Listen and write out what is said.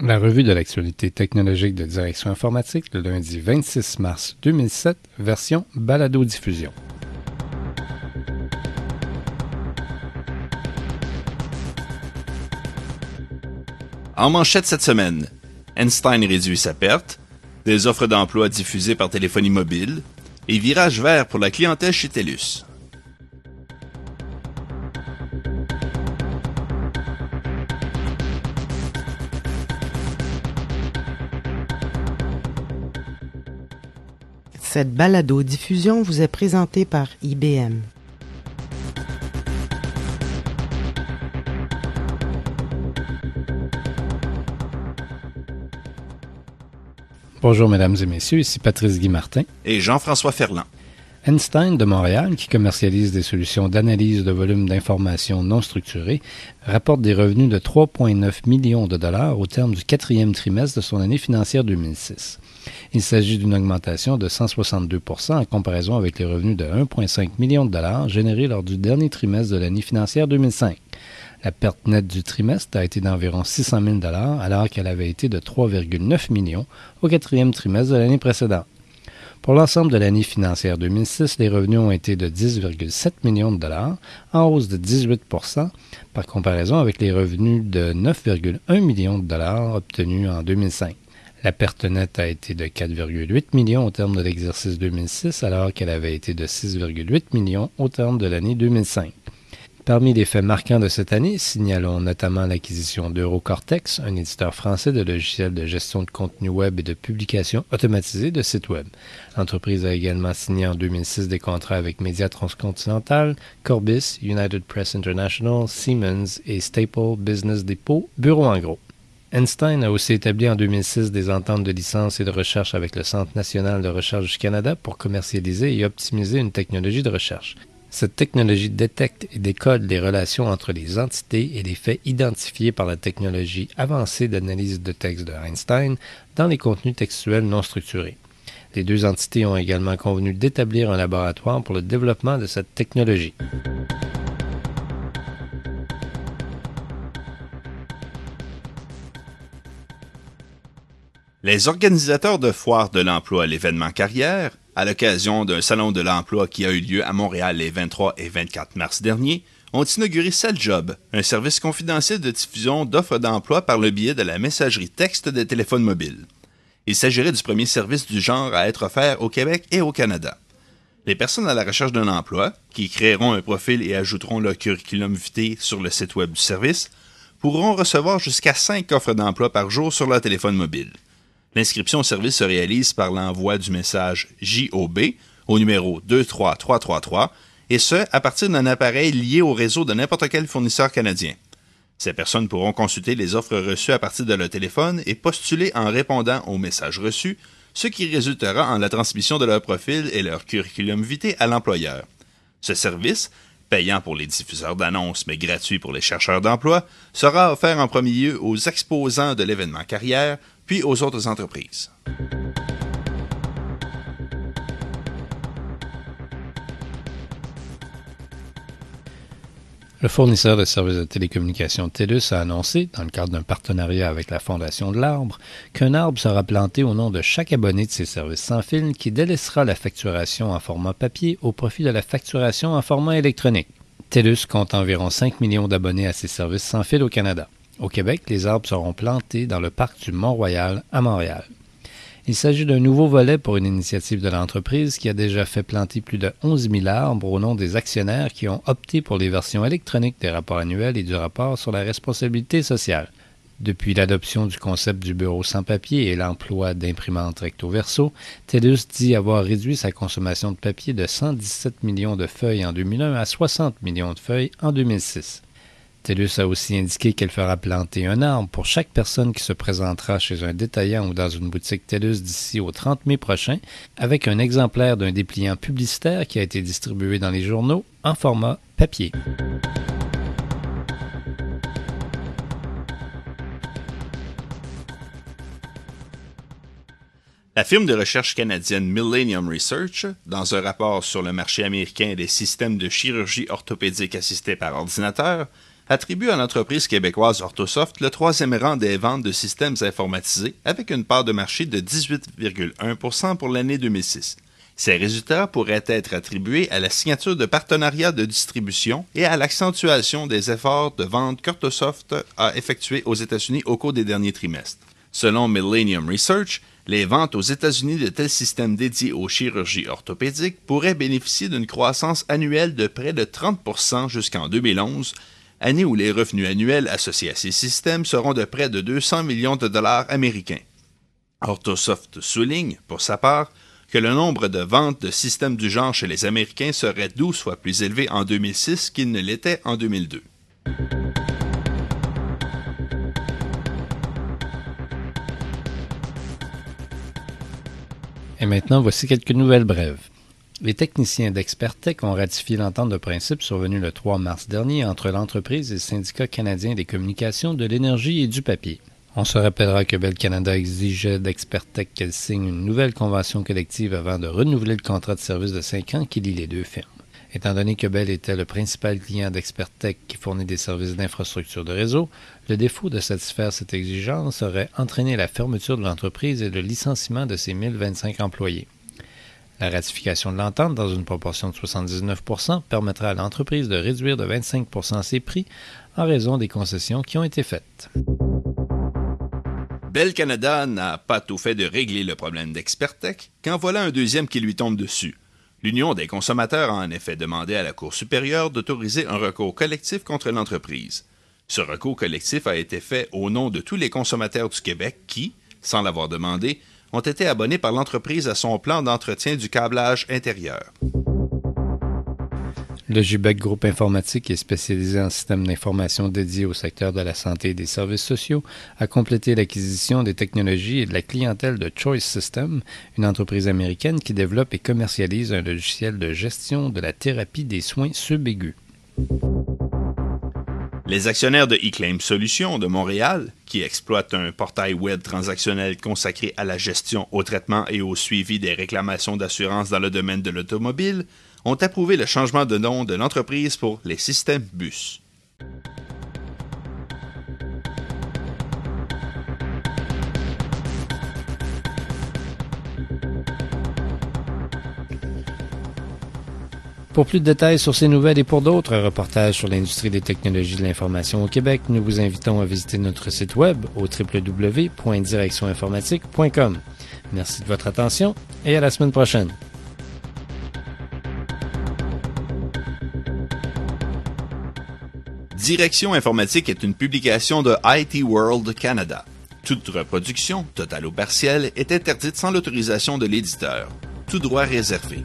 La revue de l'actualité technologique de Direction informatique le lundi 26 mars 2007, version balado-diffusion. En manchette cette semaine, Einstein réduit sa perte, des offres d'emploi diffusées par téléphonie mobile et virage vert pour la clientèle chez TELUS. Cette balado-diffusion vous est présentée par IBM. Bonjour mesdames et messieurs, ici Patrice Guy Martin et Jean-François Ferland. Einstein de Montréal, qui commercialise des solutions d'analyse de volume d'informations non structurées, rapporte des revenus de 3,9 millions de dollars au terme du quatrième trimestre de son année financière 2006. Il s'agit d'une augmentation de 162% en comparaison avec les revenus de 1,5 million de dollars générés lors du dernier trimestre de l'année financière 2005. La perte nette du trimestre a été d'environ 600 000 alors qu'elle avait été de 3,9 millions au quatrième trimestre de l'année précédente. Pour l'ensemble de l'année financière 2006, les revenus ont été de 10,7 millions de dollars, en hausse de 18% par comparaison avec les revenus de 9,1 millions de dollars obtenus en 2005. La perte nette a été de 4,8 millions au terme de l'exercice 2006, alors qu'elle avait été de 6,8 millions au terme de l'année 2005. Parmi les faits marquants de cette année, signalons notamment l'acquisition d'Eurocortex, un éditeur français de logiciels de gestion de contenu web et de publication automatisée de sites web. L'entreprise a également signé en 2006 des contrats avec Média Transcontinental, Corbis, United Press International, Siemens et Staple Business Depot, bureau en gros. Einstein a aussi établi en 2006 des ententes de licence et de recherche avec le Centre national de recherche du Canada pour commercialiser et optimiser une technologie de recherche. Cette technologie détecte et décode les relations entre les entités et les faits identifiés par la technologie avancée d'analyse de texte de Einstein dans les contenus textuels non structurés. Les deux entités ont également convenu d'établir un laboratoire pour le développement de cette technologie. Les organisateurs de foires de l'emploi à l'événement carrière, à l'occasion d'un salon de l'emploi qui a eu lieu à Montréal les 23 et 24 mars dernier, ont inauguré Job, un service confidentiel de diffusion d'offres d'emploi par le biais de la messagerie texte des téléphones mobiles. Il s'agirait du premier service du genre à être offert au Québec et au Canada. Les personnes à la recherche d'un emploi, qui créeront un profil et ajouteront leur curriculum vitae sur le site web du service, pourront recevoir jusqu'à 5 offres d'emploi par jour sur leur téléphone mobile. L'inscription au service se réalise par l'envoi du message JOB au numéro 23333 et ce, à partir d'un appareil lié au réseau de n'importe quel fournisseur canadien. Ces personnes pourront consulter les offres reçues à partir de leur téléphone et postuler en répondant aux messages reçus, ce qui résultera en la transmission de leur profil et leur curriculum vitae à l'employeur. Ce service, payant pour les diffuseurs d'annonces mais gratuit pour les chercheurs d'emploi, sera offert en premier lieu aux exposants de l'événement carrière, puis aux autres entreprises. Le fournisseur de services de télécommunications TELUS a annoncé, dans le cadre d'un partenariat avec la Fondation de l'Arbre, qu'un arbre sera planté au nom de chaque abonné de ses services sans fil qui délaissera la facturation en format papier au profit de la facturation en format électronique. TELUS compte environ 5 millions d'abonnés à ses services sans fil au Canada. Au Québec, les arbres seront plantés dans le parc du Mont-Royal à Montréal. Il s'agit d'un nouveau volet pour une initiative de l'entreprise qui a déjà fait planter plus de 11 000 arbres au nom des actionnaires qui ont opté pour les versions électroniques des rapports annuels et du rapport sur la responsabilité sociale. Depuis l'adoption du concept du bureau sans papier et l'emploi d'imprimantes recto-verso, TELUS dit avoir réduit sa consommation de papier de 117 millions de feuilles en 2001 à 60 millions de feuilles en 2006. TELUS a aussi indiqué qu'elle fera planter un arbre pour chaque personne qui se présentera chez un détaillant ou dans une boutique TELUS d'ici au 30 mai prochain, avec un exemplaire d'un dépliant publicitaire qui a été distribué dans les journaux en format papier. La firme de recherche canadienne Millennium Research, dans un rapport sur le marché américain des systèmes de chirurgie orthopédique assistée par ordinateur, attribue à l'entreprise québécoise Orthosoft le troisième rang des ventes de systèmes informatisés avec une part de marché de 18,1% pour l'année 2006. Ces résultats pourraient être attribués à la signature de partenariats de distribution et à l'accentuation des efforts de vente qu'Orthosoft a effectués aux États-Unis au cours des derniers trimestres. Selon Millennium Research, les ventes aux États-Unis de tels systèmes dédiés aux chirurgies orthopédiques pourraient bénéficier d'une croissance annuelle de près de 30% jusqu'en 2011, année où les revenus annuels associés à ces systèmes seront de près de 200 millions de dollars américains. Orthosoft souligne, pour sa part, que le nombre de ventes de systèmes du genre chez les Américains serait 12 fois plus élevé en 2006 qu'il ne l'était en 2002. Et maintenant, voici quelques nouvelles brèves. Les techniciens d'Expertec ont ratifié l'entente de principe survenue le 3 mars dernier entre l'entreprise et le syndicat canadien des communications, de l'énergie et du papier. On se rappellera que Bell Canada exigeait d'Expertec qu'elle signe une nouvelle convention collective avant de renouveler le contrat de service de cinq ans qui lie les deux firmes. Étant donné que Bell était le principal client d'Expertec qui fournit des services d'infrastructure de réseau, le défaut de satisfaire cette exigence aurait entraîné la fermeture de l'entreprise et le licenciement de ses 1025 employés. La ratification de l'entente dans une proportion de 79% permettra à l'entreprise de réduire de 25% ses prix en raison des concessions qui ont été faites. Bell Canada n'a pas tout fait de régler le problème d'Expertech, quand voilà un deuxième qui lui tombe dessus. L'Union des consommateurs a en effet demandé à la Cour supérieure d'autoriser un recours collectif contre l'entreprise. Ce recours collectif a été fait au nom de tous les consommateurs du Québec qui, sans l'avoir demandé, ont été abonnés par l'entreprise à son plan d'entretien du câblage intérieur. Le JBEC Groupe Informatique est spécialisé en systèmes d'information dédiés au secteur de la santé et des services sociaux, a complété l'acquisition des technologies et de la clientèle de Choice Systems, une entreprise américaine qui développe et commercialise un logiciel de gestion de la thérapie des soins subaigus. Les actionnaires de eClaim Solutions de Montréal, qui exploitent un portail web transactionnel consacré à la gestion, au traitement et au suivi des réclamations d'assurance dans le domaine de l'automobile, ont approuvé le changement de nom de l'entreprise pour les systèmes bus. Pour plus de détails sur ces nouvelles et pour d'autres reportages sur l'industrie des technologies de l'information au Québec, nous vous invitons à visiter notre site web au www.directioninformatique.com. Merci de votre attention et à la semaine prochaine. Direction informatique est une publication de IT World Canada. Toute reproduction, totale ou partielle, est interdite sans l'autorisation de l'éditeur. Tout droit réservé.